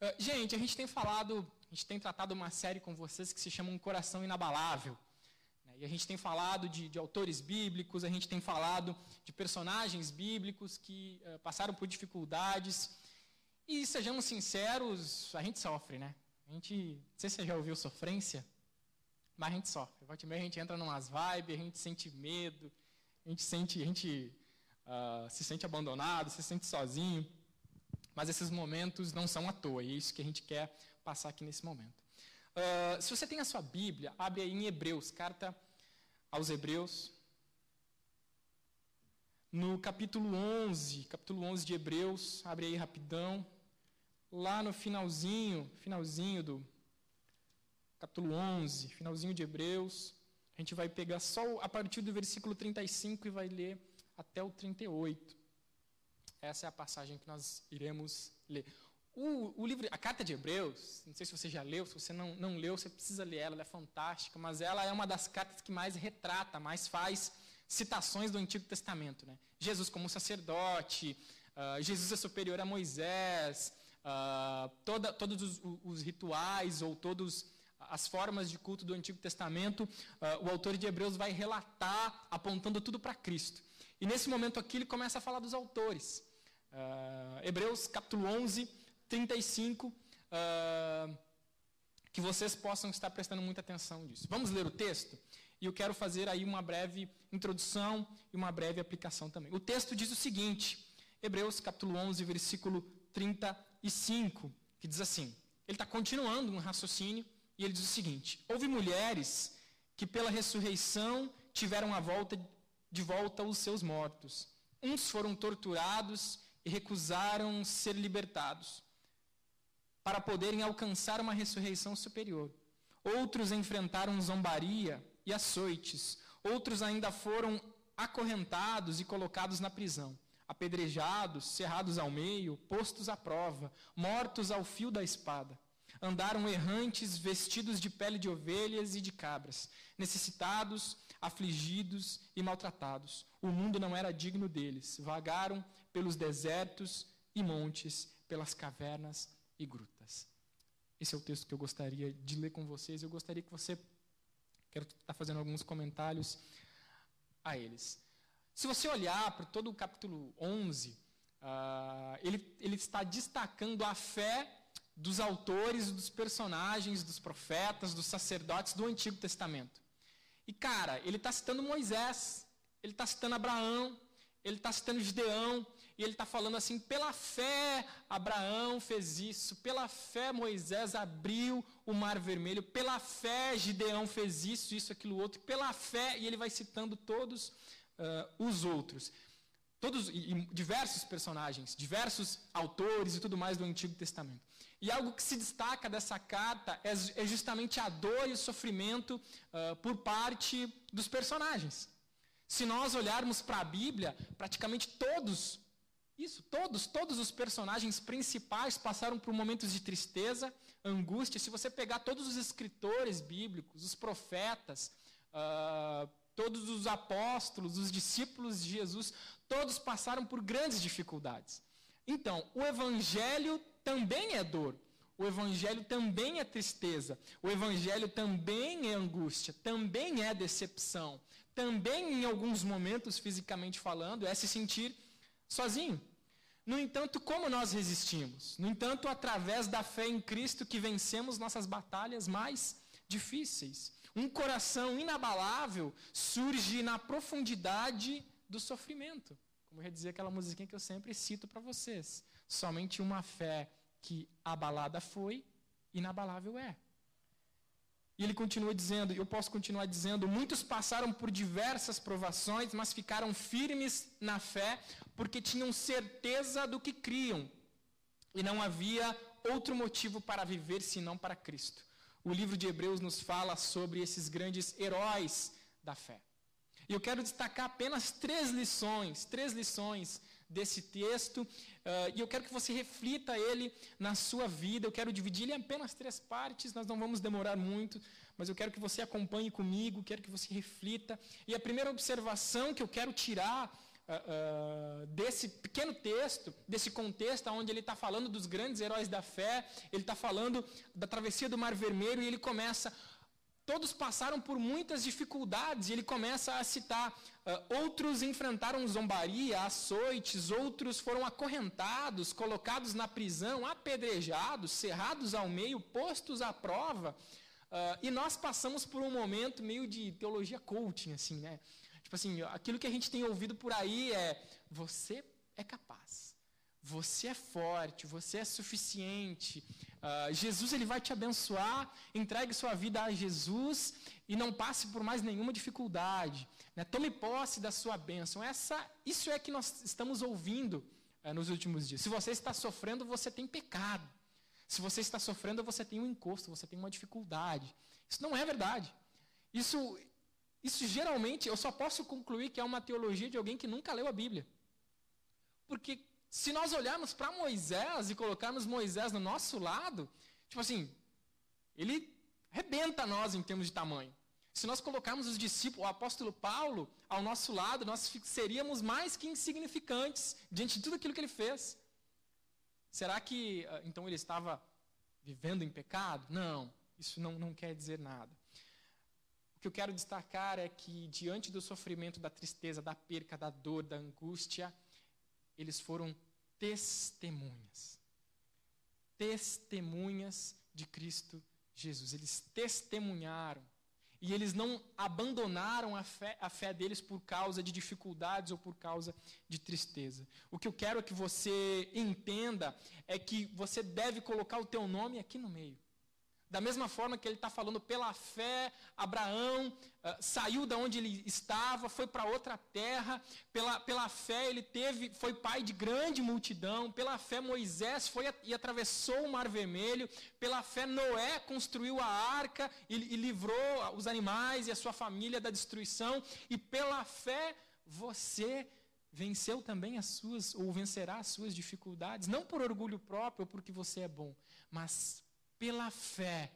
Uh, gente, a gente tem falado, a gente tem tratado uma série com vocês que se chama Um Coração Inabalável. Né? E a gente tem falado de, de, autores bíblicos, a gente tem falado de personagens bíblicos que uh, passaram por dificuldades. E sejamos sinceros, a gente sofre, né? A gente, não sei se você já ouviu sofrência, mas a gente sofre. Volta a gente entra numas vibes, a gente sente medo, a gente sente, a gente uh, se sente abandonado, se sente sozinho. Mas esses momentos não são à toa, e é isso que a gente quer passar aqui nesse momento. Uh, se você tem a sua Bíblia, abre aí em Hebreus, carta aos Hebreus. No capítulo 11, capítulo 11 de Hebreus, abre aí rapidão. Lá no finalzinho, finalzinho do capítulo 11, finalzinho de Hebreus, a gente vai pegar só a partir do versículo 35 e vai ler até o 38. Essa é a passagem que nós iremos ler. O, o, livro, a carta de Hebreus, não sei se você já leu, se você não, não leu, você precisa ler ela, ela é fantástica, mas ela é uma das cartas que mais retrata, mais faz citações do Antigo Testamento. Né? Jesus como sacerdote, uh, Jesus é superior a Moisés, uh, toda, todos os, os, rituais ou todas as formas de culto do Antigo Testamento, uh, o autor de Hebreus vai relatar apontando tudo para Cristo. E nesse momento aqui ele começa a falar dos autores. Uh, Hebreus capítulo 11, 35, uh, que vocês possam estar prestando muita atenção nisso. Vamos ler o texto? E eu quero fazer aí uma breve introdução e uma breve aplicação também. O texto diz o seguinte, Hebreus capítulo 11, versículo 35, que diz assim, ele está continuando um raciocínio, e ele diz o seguinte, houve mulheres que pela ressurreição tiveram a volta de volta os seus mortos. Uns foram torturados e recusaram ser libertados, para poderem alcançar uma ressurreição superior. Outros enfrentaram zombaria e açoites. Outros ainda foram acorrentados e colocados na prisão, apedrejados, cerrados ao meio, postos à prova, mortos ao fio da espada. Andaram errantes, vestidos de pele de ovelhas e de cabras, necessitados, afligidos e maltratados. O mundo não era digno deles. Vagaram pelos desertos e montes, pelas cavernas e grutas. Esse é o texto que eu gostaria de ler com vocês. Eu gostaria que você. Quero estar fazendo alguns comentários a eles. Se você olhar para todo o capítulo 11, uh, ah, ele, ele está destacando a fé dos autores, dos personagens, dos profetas, dos sacerdotes do Antigo Testamento. E, cara, ele está citando Moisés, ele está citando Abraão, ele está citando Gideão, e ele está falando assim: pela fé Abraão fez isso, pela fé Moisés abriu o mar vermelho, pela fé Gideão fez isso, isso, aquilo, outro, pela fé, e ele vai citando todos uh, os outros. Todos, e, e diversos personagens, diversos autores e tudo mais do Antigo Testamento. E algo que se destaca dessa carta é, é justamente a dor e o sofrimento uh, por parte dos personagens. Se nós olharmos para a Bíblia, praticamente todos, isso, todos, todos os personagens principais passaram por momentos de tristeza, angústia. Se você pegar todos os escritores bíblicos, os profetas, uh, todos os apóstolos, os discípulos de Jesus, todos passaram por grandes dificuldades. Então, o evangelho também é dor. O evangelho também é tristeza. O evangelho também é angústia, também é decepção. Também, em alguns momentos, fisicamente falando, é se sentir sozinho. No entanto, como nós resistimos? No entanto, através da fé em Cristo que vencemos nossas batalhas mais difíceis. Um coração inabalável surge na profundidade do sofrimento. Como já dizia aquela musiquinha que eu sempre cito para vocês. Somente uma fé que abalada foi, inabalável é. E ele continua dizendo, eu posso continuar dizendo, muitos passaram por diversas provações, mas ficaram firmes na fé, porque tinham certeza do que criam. E não havia outro motivo para viver senão para Cristo o livro de Hebreus nos fala sobre esses grandes heróis da fé. E eu quero destacar apenas três lições, três lições desse texto, uh, e eu quero que você reflita ele na sua vida. Eu quero dividir ele em apenas três partes, nós não vamos demorar muito, mas eu quero que você acompanhe comigo, quero que você reflita. E a primeira observação que eu quero tirar uh, desse pequeno texto, desse contexto onde ele está falando dos grandes heróis da fé, ele está falando da travessia do Mar Vermelho e ele começa. Todos passaram por muitas dificuldades e ele começa a citar. Uh, outros enfrentaram zombaria, açoites, outros foram acorrentados, colocados na prisão, apedrejados, cerrados ao meio, postos à prova. Uh, e nós passamos por um momento meio de teologia coaching, assim, né? Tipo assim, aquilo que a gente tem ouvido por aí é: você é capaz, você é forte, você é suficiente. Uh, Jesus ele vai te abençoar, entregue sua vida a Jesus e não passe por mais nenhuma dificuldade. Né? Tome posse da sua bênção. Essa, isso é que nós estamos ouvindo uh, nos últimos dias. Se você está sofrendo, você tem pecado. Se você está sofrendo, você tem um encosto, você tem uma dificuldade. Isso não é verdade. Isso, isso geralmente eu só posso concluir que é uma teologia de alguém que nunca leu a Bíblia. Porque se nós olharmos para Moisés e colocarmos Moisés no nosso lado, tipo assim, ele rebenta nós em termos de tamanho. Se nós colocarmos os discípulos, o apóstolo Paulo, ao nosso lado, nós seríamos mais que insignificantes diante de tudo aquilo que ele fez. Será que ah, então ele estava vivendo em pecado? Não, isso não, não quer dizer nada. O que eu quero destacar é que, diante do sofrimento, da tristeza, da perca, da dor, da angústia, eles foram testemunhas. Testemunhas de Cristo Jesus. Eles testemunharam e eles não abandonaram a fé, a fé deles por causa de dificuldades ou por causa de tristeza. O que eu quero que você entenda é que você deve colocar o teu nome aqui no meio. Da mesma forma que ele está falando pela fé, Abraão uh, saiu da onde ele estava, foi para outra terra. Pela, pela fé ele teve, foi pai de grande multidão. Pela fé Moisés foi e atravessou o Mar Vermelho. Pela fé Noé construiu a arca e, e livrou os animais e a sua família da destruição. E pela fé você venceu também as suas ou vencerá as suas dificuldades, não por orgulho próprio ou porque você é bom, mas pela fé,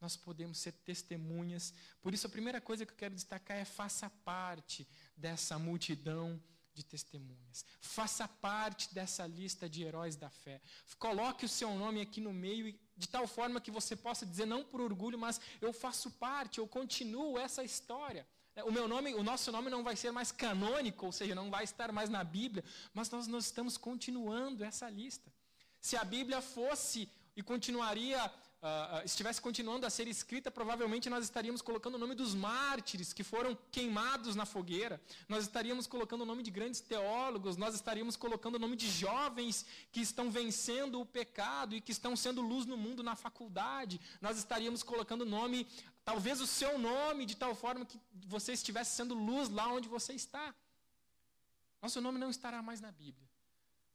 nós podemos ser testemunhas. Por isso, a primeira coisa que eu quero destacar é faça parte dessa multidão de testemunhas. Faça parte dessa lista de heróis da fé. Coloque o seu nome aqui no meio, de tal forma que você possa dizer, não por orgulho, mas eu faço parte, eu continuo essa história. O meu nome, o nosso nome não vai ser mais canônico, ou seja, não vai estar mais na Bíblia, mas nós, nós estamos continuando essa lista. Se a Bíblia fosse e continuaria uh, estivesse continuando a ser escrita, provavelmente nós estaríamos colocando o nome dos mártires que foram queimados na fogueira, nós estaríamos colocando o nome de grandes teólogos, nós estaríamos colocando o nome de jovens que estão vencendo o pecado e que estão sendo luz no mundo na faculdade, nós estaríamos colocando o nome, talvez o seu nome, de tal forma que você estivesse sendo luz lá onde você está. Nosso nome não estará mais na Bíblia,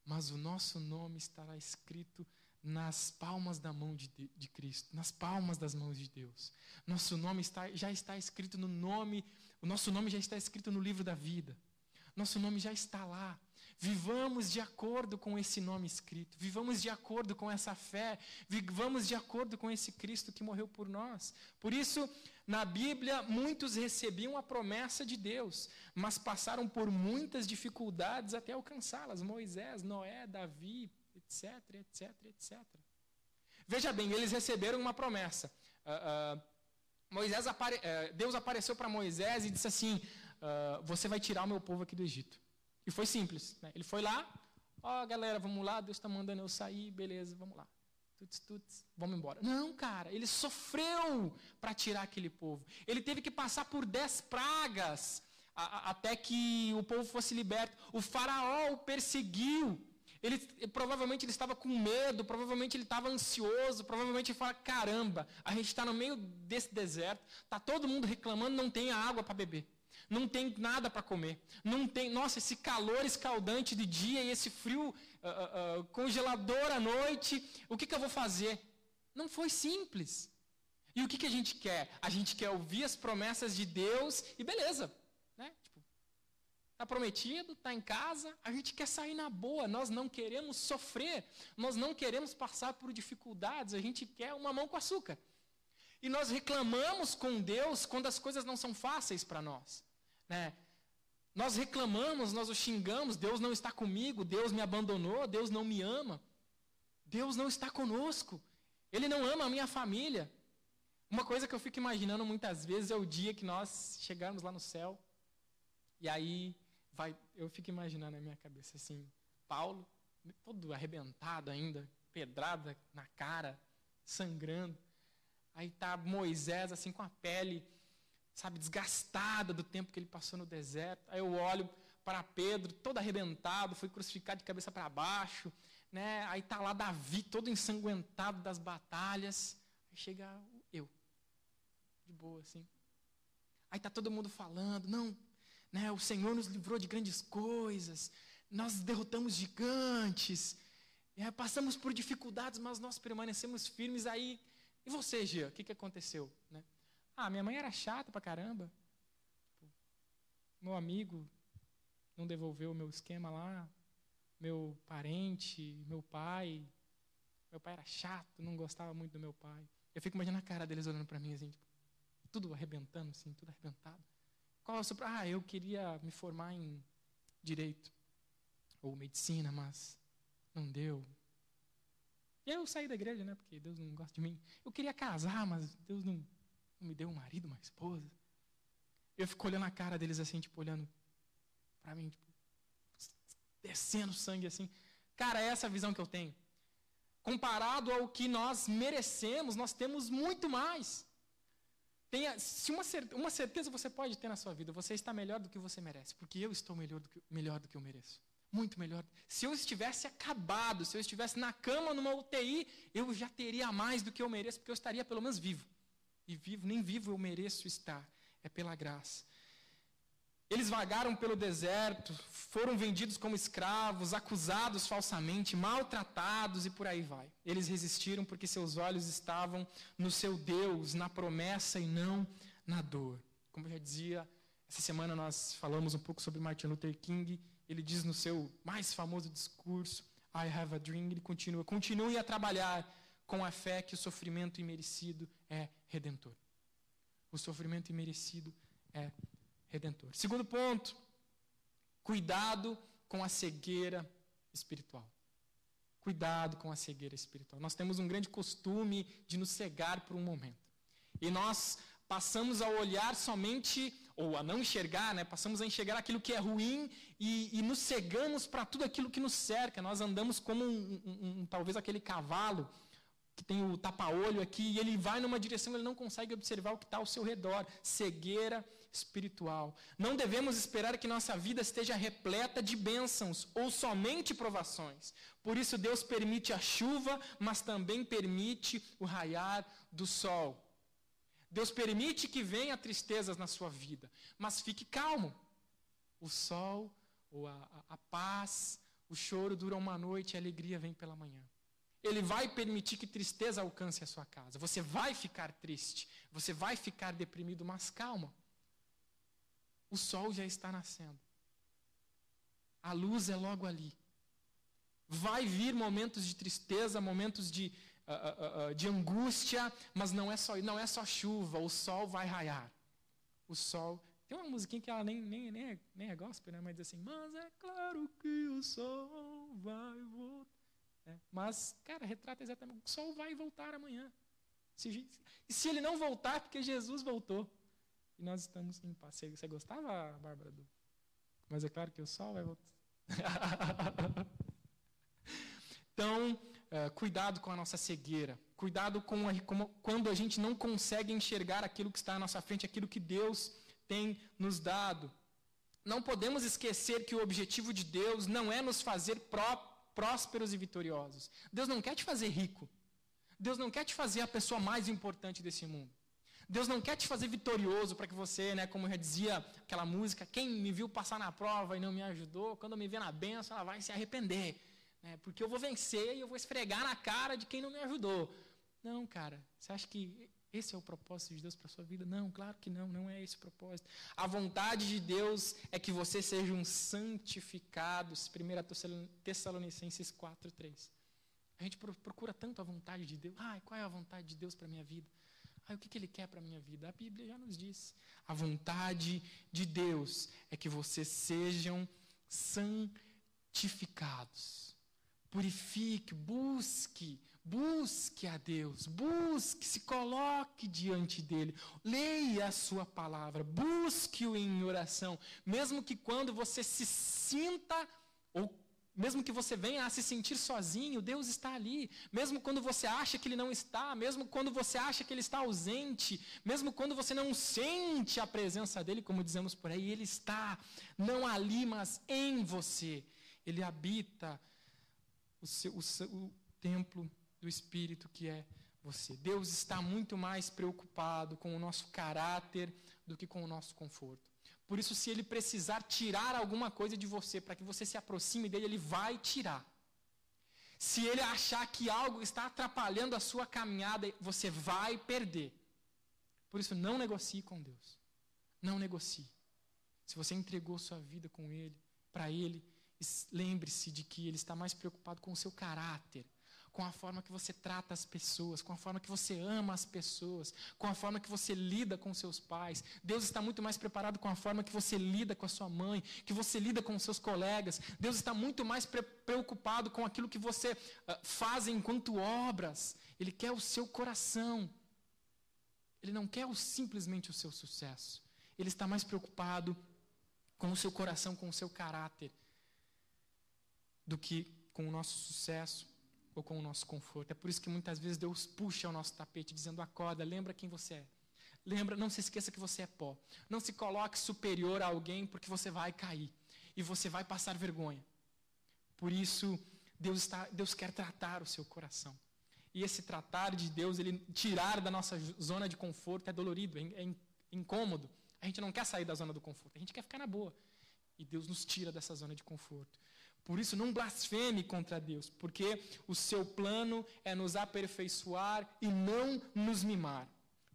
mas o nosso nome estará escrito nas palmas da mão de, de, Cristo, nas palmas das mãos de Deus. Nosso nome está, já está escrito no nome, o nosso nome já está escrito no livro da vida. Nosso nome já está lá. Vivamos de acordo com esse nome escrito, vivamos de acordo com essa fé, vivamos de acordo com esse Cristo que morreu por nós. Por isso, na Bíblia, muitos recebiam a promessa de Deus, mas passaram por muitas dificuldades até alcançá-las. Moisés, Noé, Davi, etc, etc, etc. Veja bem, eles receberam uma promessa. Uh, uh, Moisés apare uh, Deus apareceu para Moisés e disse assim: Você vai tirar o meu povo aqui do Egito. E foi simples. Né? Ele foi lá, ó oh, galera, vamos lá, Deus está mandando eu sair, beleza, vamos lá. Tuts, tuts, vamos embora. Não, cara, ele sofreu para tirar aquele povo. Ele teve que passar por dez pragas até que o povo fosse liberto. O faraó o perseguiu ele, provavelmente ele estava com medo, provavelmente ele estava ansioso, provavelmente ele fala, caramba, a gente está no meio desse deserto, está todo mundo reclamando, não tem água para beber, não tem nada para comer, não tem, nossa, esse calor escaldante de dia e esse frio uh, uh, congelador à noite, o que, que eu vou fazer? Não foi simples. E o que, que a gente quer? A gente quer ouvir as promessas de Deus e beleza, Está prometido, está em casa, a gente quer sair na boa, nós não queremos sofrer, nós não queremos passar por dificuldades, a gente quer uma mão com açúcar. E nós reclamamos com Deus quando as coisas não são fáceis para nós. Né? Nós reclamamos, nós o xingamos, Deus não está comigo, Deus me abandonou, Deus não me ama. Deus não está conosco. Ele não ama a minha família. Uma coisa que eu fico imaginando muitas vezes é o dia que nós chegarmos lá no céu. E aí vai, eu fico imaginando na minha cabeça assim, Paulo, todo arrebentado ainda, pedrada na cara, sangrando. Aí tá Moisés assim com a pele sabe, desgastada do tempo que ele passou no deserto. Aí eu olho para Pedro, todo arrebentado, foi crucificado de cabeça para baixo, né? Aí tá lá Davi, todo ensanguentado das batalhas. Aí chega eu, de boa assim. Aí tá todo mundo falando, não, né? O Senhor nos livrou de grandes coisas. Nós derrotamos gigantes. É, passamos por dificuldades, mas nós permanecemos firmes. Aí, e você, Gia, o que, que aconteceu? Né? Ah, minha mãe era chata pra caramba. Meu amigo não devolveu o meu esquema lá. Meu parente, meu pai. Meu pai era chato, não gostava muito do meu pai. Eu fico imaginando a cara deles olhando para mim assim, tipo, tudo arrebentando, assim, tudo arrebentado. Qual é o seu... Ah, eu queria me formar em direito ou medicina, mas não deu. E aí eu saí da igreja, né? Porque Deus não gosta de mim. Eu queria casar, mas Deus não não me deu um marido, uma esposa. Eu fico olhando a cara deles assim, tipo, olhando para mim, tipo, descendo sangue assim. Cara, é essa a visão que eu tenho. Comparado ao que nós merecemos, nós temos muito mais. Tenha, se uma, uma certeza você pode ter na sua vida, você está melhor do que você merece, porque eu estou melhor do que, melhor do que eu mereço. Muito melhor. Se eu estivesse acabado, se eu estivesse na cama, numa UTI, eu já teria mais do que eu mereço, porque eu estaria pelo menos vivo e vivo, nem vivo eu mereço estar, é pela graça. Eles vagaram pelo deserto, foram vendidos como escravos, acusados falsamente, maltratados e por aí vai. Eles resistiram porque seus olhos estavam no seu Deus, na promessa e não na dor. Como eu já dizia, essa semana nós falamos um pouco sobre Martin Luther King. Ele diz no seu mais famoso discurso, I have a dream, ele continua, continue a trabalhar com a fé que o sofrimento imerecido é redentor. O sofrimento imerecido é redentor. Segundo ponto, cuidado com a cegueira espiritual. Cuidado com a cegueira espiritual. Nós temos um grande costume de nos cegar por um momento. E nós passamos a olhar somente, ou a não enxergar, né? passamos a enxergar aquilo que é ruim e, e nos cegamos para tudo aquilo que nos cerca. Nós andamos como um, um, um, talvez aquele cavalo que tem o tapa-olho aqui, e ele vai numa direção, ele não consegue observar o que está ao seu redor. Cegueira espiritual. Não devemos esperar que nossa vida esteja repleta de bênçãos ou somente provações. Por isso, Deus permite a chuva, mas também permite o raiar do sol. Deus permite que venha tristezas na sua vida, mas fique calmo. O sol, ou a, a, a paz, o choro dura uma noite e a alegria vem pela manhã. Ele vai permitir que tristeza alcance a sua casa. Você vai ficar triste, você vai ficar deprimido, mas calma. O sol já está nascendo. A luz é logo ali. Vai vir momentos de tristeza, momentos de, uh, uh, uh, de angústia, mas não é, só, não é só chuva, o sol vai raiar. O sol. Tem uma musiquinha que ela nem, nem, nem, é, nem é gospel, né? mas diz assim: Mas é claro que o sol vai voltar. É, mas, cara, retrata exatamente. O sol vai voltar amanhã. Se, se ele não voltar, porque Jesus voltou. Nós estamos em paz. Você, você gostava, Bárbara? Do... Mas é claro que o sol vai voltar. então, é, cuidado com a nossa cegueira. Cuidado com, a, com quando a gente não consegue enxergar aquilo que está à nossa frente, aquilo que Deus tem nos dado. Não podemos esquecer que o objetivo de Deus não é nos fazer próprios prósperos e vitoriosos. Deus não quer te fazer rico. Deus não quer te fazer a pessoa mais importante desse mundo. Deus não quer te fazer vitorioso para que você, né, como já dizia aquela música, quem me viu passar na prova e não me ajudou, quando me vê na benção, ela vai se arrepender. Né, porque eu vou vencer e eu vou esfregar na cara de quem não me ajudou. Não, cara, você acha que esse é o propósito de Deus para a sua vida? Não, claro que não, não é esse o propósito. A vontade de Deus é que você seja um santificado. 1 Tessalonicenses 4, 3. A gente procura tanto a vontade de Deus. Ai, qual é a vontade de Deus para a minha vida? Ah, o que, que ele quer para a minha vida? A Bíblia já nos diz. A vontade de Deus é que vocês sejam santificados. Purifique, busque, busque a Deus, busque, se coloque diante dele, leia a sua palavra, busque-o em oração, mesmo que quando você se sinta ou mesmo que você venha a se sentir sozinho, Deus está ali. Mesmo quando você acha que Ele não está, mesmo quando você acha que Ele está ausente, mesmo quando você não sente a presença dEle, como dizemos por aí, Ele está, não ali, mas em você. Ele habita o, seu, o, seu, o templo do Espírito que é você. Deus está muito mais preocupado com o nosso caráter do que com o nosso conforto. Por isso, se ele precisar tirar alguma coisa de você para que você se aproxime dele, ele vai tirar. Se ele achar que algo está atrapalhando a sua caminhada, você vai perder. Por isso, não negocie com Deus. Não negocie. Se você entregou sua vida com Ele, para Ele, lembre-se de que Ele está mais preocupado com o seu caráter com a forma que você trata as pessoas, com a forma que você ama as pessoas, com a forma que você lida com seus pais. Deus está muito mais preparado com a forma que você lida com a sua mãe, que você lida com os seus colegas. Deus está muito mais pre preocupado com aquilo que você uh, faz enquanto obras. Ele quer o seu coração. Ele não quer o, simplesmente o seu sucesso. Ele está mais preocupado com o seu coração, com o seu caráter, do que com o nosso sucesso ou com o nosso conforto. É por isso que muitas vezes Deus puxa o nosso tapete dizendo: acorda, lembra quem você é. Lembra, não se esqueça que você é pó. Não se coloque superior a alguém porque você vai cair e você vai passar vergonha. Por isso, Deus, está, Deus quer tratar o seu coração. E esse tratar de Deus, ele tirar da nossa zona de conforto é dolorido, é, é incômodo. A gente não quer sair da zona do conforto, a gente quer ficar na boa. E Deus nos tira dessa zona de conforto. Por isso, não blasfeme contra Deus, porque o seu plano é nos aperfeiçoar e não nos mimar.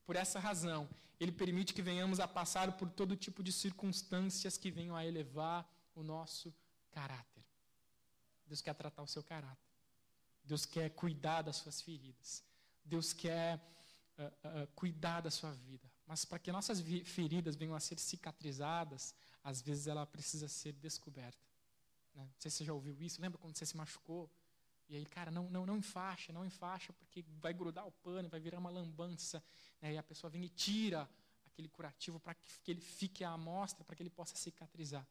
Por essa razão, ele permite que venhamos a passar por todo tipo de circunstâncias que venham a elevar o nosso caráter. Deus quer tratar o seu caráter. Deus quer cuidar das suas feridas. Deus quer uh, uh, cuidar da sua vida. Mas para que nossas feridas venham a ser cicatrizadas, às vezes ela precisa ser descoberta. Né? Não sei se você já ouviu isso. Lembra quando você se machucou? E aí, cara, não, não, não enfaixa, não enfaixa, porque vai grudar o pano, vai virar uma lambança. Né? E a pessoa vem e tira aquele curativo para que ele fique à amostra, para que ele possa cicatrizar.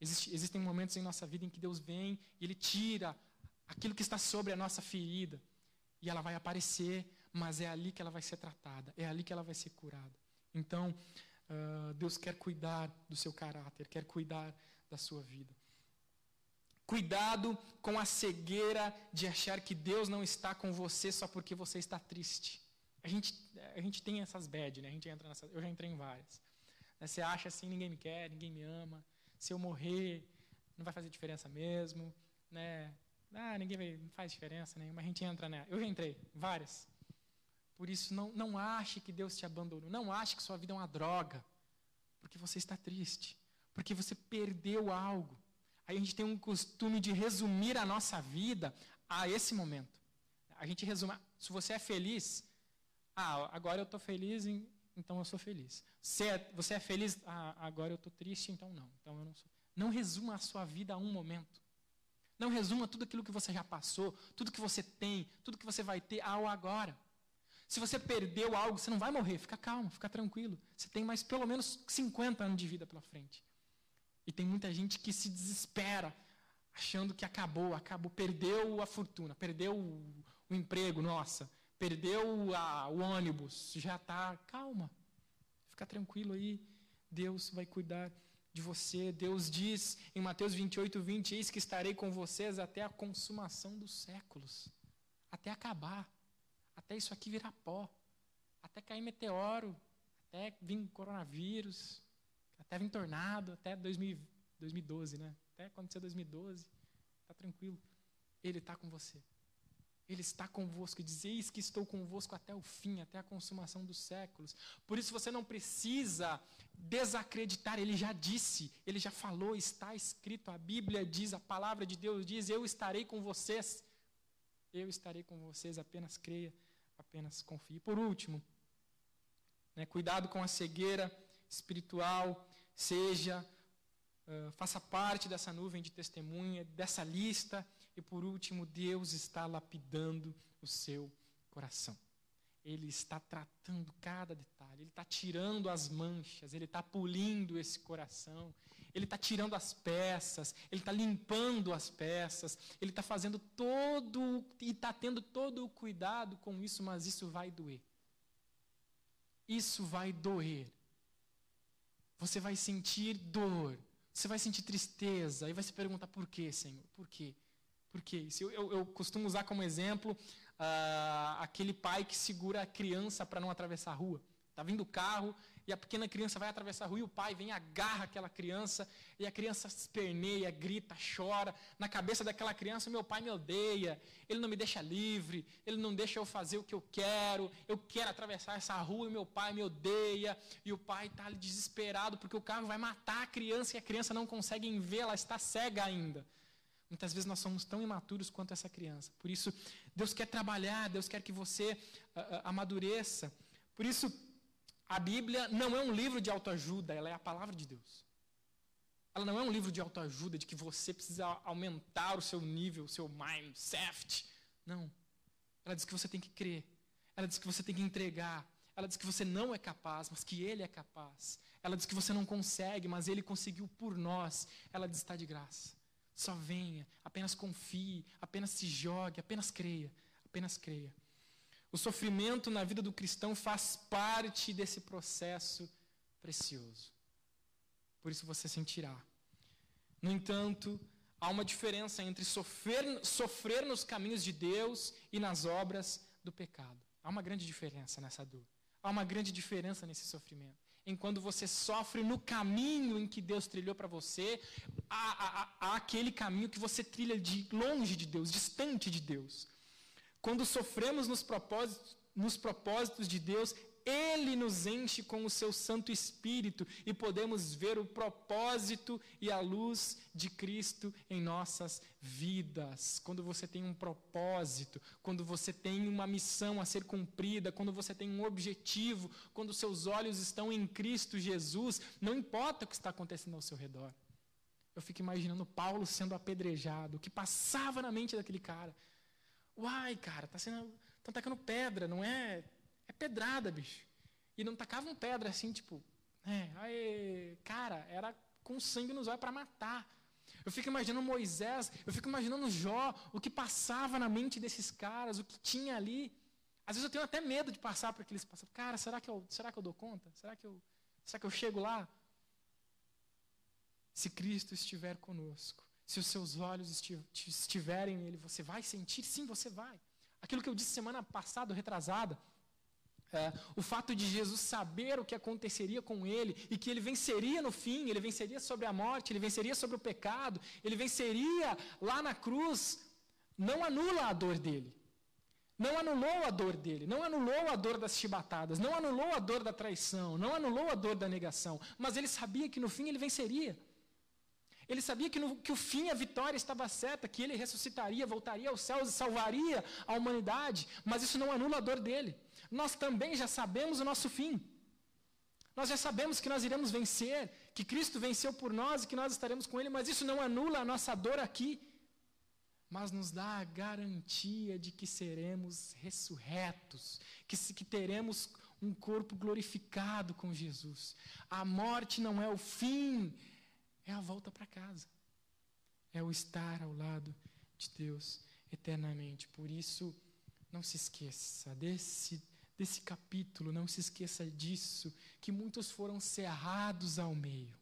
Existe, existem momentos em nossa vida em que Deus vem e Ele tira aquilo que está sobre a nossa ferida. E ela vai aparecer, mas é ali que ela vai ser tratada, é ali que ela vai ser curada. Então, uh, Deus quer cuidar do seu caráter, quer cuidar da sua vida. Cuidado com a cegueira de achar que Deus não está com você só porque você está triste. A gente, a gente tem essas bad, né? A gente entra nessa, eu já entrei em várias. Você acha assim, ninguém me quer, ninguém me ama. Se eu morrer, não vai fazer diferença mesmo, né? Ah, ninguém vai, não faz diferença nenhuma. A gente entra né? Eu já entrei, várias. Por isso, não, não ache que Deus te abandonou. Não ache que sua vida é uma droga. Porque você está triste. Porque você perdeu algo a gente tem um costume de resumir a nossa vida a esse momento. A gente resume, se você é feliz, ah, agora eu estou feliz, então eu sou feliz. Se é, você é feliz, ah, agora eu estou triste, então não. Então eu não sou. Não resuma a sua vida a um momento. Não resuma tudo aquilo que você já passou, tudo que você tem, tudo que você vai ter ao agora. Se você perdeu algo, você não vai morrer, fica calmo, fica tranquilo. Você tem mais pelo menos 50 anos de vida pela frente. E tem muita gente que se desespera, achando que acabou, acabou, perdeu a fortuna, perdeu o, o emprego, nossa, perdeu a, o ônibus, já está, calma, fica tranquilo aí, Deus vai cuidar de você. Deus diz em Mateus 28, 20: Eis que estarei com vocês até a consumação dos séculos, até acabar, até isso aqui virar pó, até cair meteoro, até vir coronavírus, até vir tornado, até 2000, 2012, né? Até acontecer 2012, está tranquilo. Ele está com você. Ele está convosco. Diz: Eis que estou convosco até o fim, até a consumação dos séculos. Por isso você não precisa desacreditar. Ele já disse, ele já falou, está escrito. A Bíblia diz, a palavra de Deus diz: Eu estarei com vocês. Eu estarei com vocês. Apenas creia, apenas confie. Por último, Né? Cuidado com a cegueira espiritual, seja, uh, faça parte dessa nuvem de testemunha, dessa lista. E por último, Deus está lapidando o seu coração. Ele está tratando cada detalhe, ele está tirando as manchas, ele está polindo esse coração, ele está tirando as peças, ele está limpando as peças, ele está fazendo todo e está tendo todo o cuidado com isso, mas isso vai doer. Isso vai doer. Você vai sentir dor, você vai sentir tristeza, e vai se perguntar por quê, Senhor? Por quê? Por quê isso? Eu, eu, eu costumo usar como exemplo uh, aquele pai que segura a criança para não atravessar a rua. Está vindo o carro e a pequena criança vai atravessar a rua e o pai vem, agarra aquela criança e a criança esperneia, grita, chora. Na cabeça daquela criança, meu pai me odeia, ele não me deixa livre, ele não deixa eu fazer o que eu quero, eu quero atravessar essa rua e meu pai me odeia. E o pai está ali desesperado porque o carro vai matar a criança e a criança não consegue ver, ela está cega ainda. Muitas vezes nós somos tão imaturos quanto essa criança. Por isso, Deus quer trabalhar, Deus quer que você uh, uh, amadureça. Por isso, a Bíblia não é um livro de autoajuda, ela é a palavra de Deus. Ela não é um livro de autoajuda, de que você precisa aumentar o seu nível, o seu mindset. Não. Ela diz que você tem que crer. Ela diz que você tem que entregar. Ela diz que você não é capaz, mas que Ele é capaz. Ela diz que você não consegue, mas Ele conseguiu por nós. Ela diz: está de graça. Só venha, apenas confie, apenas se jogue, apenas creia. Apenas creia. O sofrimento na vida do cristão faz parte desse processo precioso. Por isso você sentirá. No entanto, há uma diferença entre sofrer, sofrer nos caminhos de Deus e nas obras do pecado. Há uma grande diferença nessa dor. Há uma grande diferença nesse sofrimento. Enquanto você sofre no caminho em que Deus trilhou para você, há, há, há aquele caminho que você trilha de longe de Deus, distante de Deus. Quando sofremos nos propósitos, nos propósitos de Deus, Ele nos enche com o seu Santo Espírito e podemos ver o propósito e a luz de Cristo em nossas vidas. Quando você tem um propósito, quando você tem uma missão a ser cumprida, quando você tem um objetivo, quando seus olhos estão em Cristo Jesus, não importa o que está acontecendo ao seu redor. Eu fico imaginando Paulo sendo apedrejado, o que passava na mente daquele cara. Uai, cara, tá sendo. Estão tacando pedra, não é. É pedrada, bicho. E não tacavam pedra assim, tipo. É, aí, cara, era com sangue nos olhos para matar. Eu fico imaginando Moisés, eu fico imaginando Jó, o que passava na mente desses caras, o que tinha ali. Às vezes eu tenho até medo de passar por aqueles passavam. Cara, será que eu, será que eu dou conta? Será que eu, será que eu chego lá? Se Cristo estiver conosco, se os seus olhos estiverem nele, você vai sentir? Sim, você vai. Aquilo que eu disse semana passada, retrasada, é, o fato de Jesus saber o que aconteceria com ele e que ele venceria no fim, ele venceria sobre a morte, ele venceria sobre o pecado, ele venceria lá na cruz, não anula a dor dele. Não anulou a dor dele, não anulou a dor das chibatadas, não anulou a dor da traição, não anulou a dor da negação, mas ele sabia que no fim ele venceria. Ele sabia que, no, que o fim, a vitória estava certa, que ele ressuscitaria, voltaria aos céus e salvaria a humanidade, mas isso não anula a dor dele. Nós também já sabemos o nosso fim. Nós já sabemos que nós iremos vencer, que Cristo venceu por nós e que nós estaremos com Ele, mas isso não anula a nossa dor aqui, mas nos dá a garantia de que seremos ressurretos, que, que teremos um corpo glorificado com Jesus. A morte não é o fim, é a volta. É o estar ao lado de Deus eternamente. Por isso, não se esqueça desse, desse capítulo, não se esqueça disso, que muitos foram cerrados ao meio.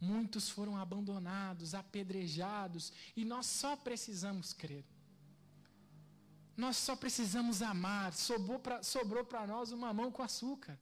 Muitos foram abandonados, apedrejados, e nós só precisamos crer. Nós só precisamos amar. Sobrou para nós uma mão com açúcar.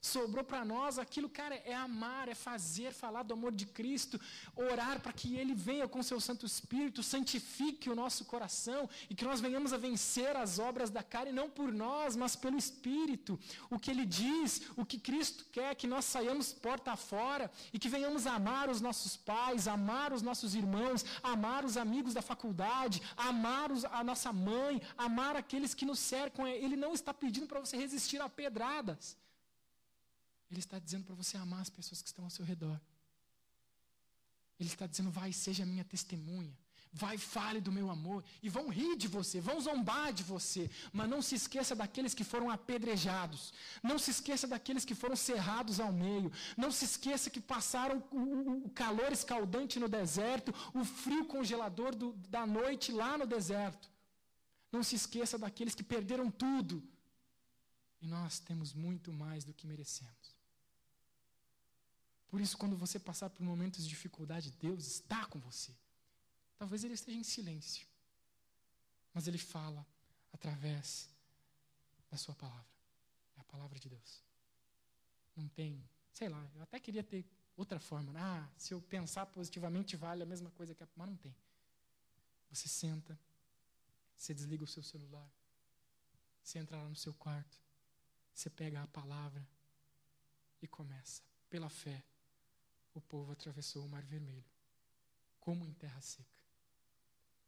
Sobrou para nós aquilo, cara, é amar, é fazer, falar do amor de Cristo, orar para que Ele venha com seu Santo Espírito, santifique o nosso coração e que nós venhamos a vencer as obras da carne, não por nós, mas pelo Espírito. O que Ele diz, o que Cristo quer, que nós saiamos porta fora e que venhamos a amar os nossos pais, amar os nossos irmãos, amar os amigos da faculdade, amar os, a nossa mãe, amar aqueles que nos cercam. Ele não está pedindo para você resistir a pedradas. Ele está dizendo para você amar as pessoas que estão ao seu redor. Ele está dizendo: vai, seja minha testemunha. Vai, fale do meu amor. E vão rir de você, vão zombar de você. Mas não se esqueça daqueles que foram apedrejados. Não se esqueça daqueles que foram cerrados ao meio. Não se esqueça que passaram o, calor escaldante no deserto, o frio congelador do, da noite lá no deserto. Não se esqueça daqueles que perderam tudo. E nós temos muito mais do que merecemos. Por isso, quando você passar por momentos de dificuldade, Deus está com você. Talvez ele esteja em silêncio, mas ele fala através da sua palavra. É a palavra de Deus. Não tem, sei lá, eu até queria ter outra forma. Ah, se eu pensar positivamente vale a mesma coisa que a. Mas não tem. Você senta, você desliga o seu celular, você entra lá no seu quarto, você pega a palavra e começa. Pela fé, o povo atravessou o Mar Vermelho, como em terra seca.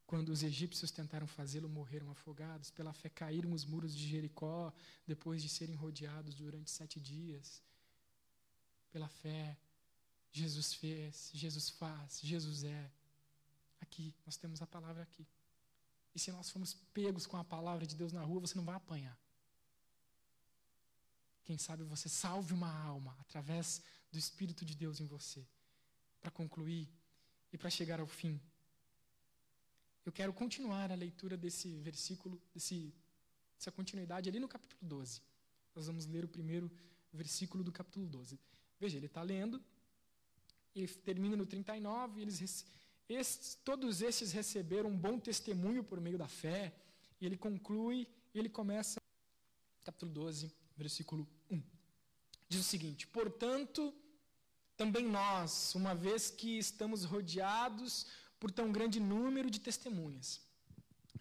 Quando os egípcios tentaram fazê-lo, morreram afogados. Pela fé caíram os muros de Jericó, depois de serem rodeados durante sete dias. Pela fé, Jesus fez, Jesus faz, Jesus é. Aqui, nós temos a palavra aqui. E se nós formos pegos com a palavra de Deus na rua, você não vai apanhar. Quem sabe você salve uma alma através do Espírito de Deus em você. Para concluir e para chegar ao fim, eu quero continuar a leitura desse versículo, desse, dessa continuidade ali no capítulo 12. Nós vamos ler o primeiro versículo do capítulo 12. Veja, ele está lendo, e termina no 39, e eles, todos esses receberam um bom testemunho por meio da fé, e ele conclui, e ele começa, capítulo 12, versículo 1. Diz o seguinte: Portanto, também nós, uma vez que estamos rodeados por tão grande número de testemunhas.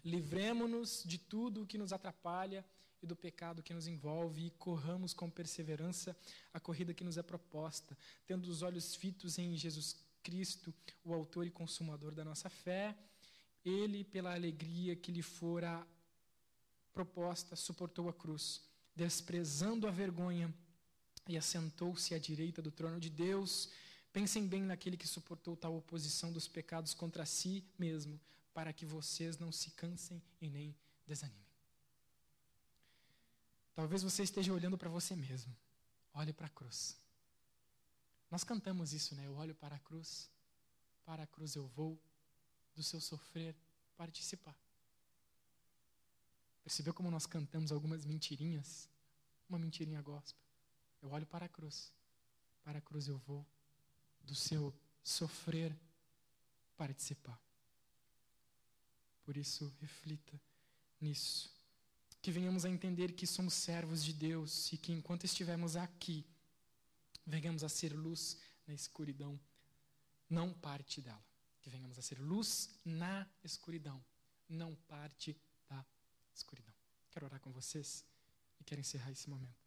Livremo-nos de tudo o que nos atrapalha e do pecado que nos envolve e corramos com perseverança a corrida que nos é proposta, tendo os olhos fitos em Jesus Cristo, o autor e consumador da nossa fé. Ele, pela alegria que lhe fora proposta, suportou a cruz, desprezando a vergonha, e assentou-se à direita do trono de Deus. Pensem bem naquele que suportou tal oposição dos pecados contra si mesmo, para que vocês não se cansem e nem desanimem. Talvez você esteja olhando para você mesmo. Olhe para a cruz. Nós cantamos isso, né? Eu olho para a cruz, para a cruz eu vou, do seu sofrer participar. Percebeu como nós cantamos algumas mentirinhas? Uma mentirinha gospel. Eu olho para a cruz, para a cruz eu vou, do seu sofrer participar. Por isso, reflita nisso. Que venhamos a entender que somos servos de Deus e que enquanto estivermos aqui, venhamos a ser luz na escuridão, não parte dela. Que venhamos a ser luz na escuridão, não parte da escuridão. Quero orar com vocês e quero encerrar esse momento.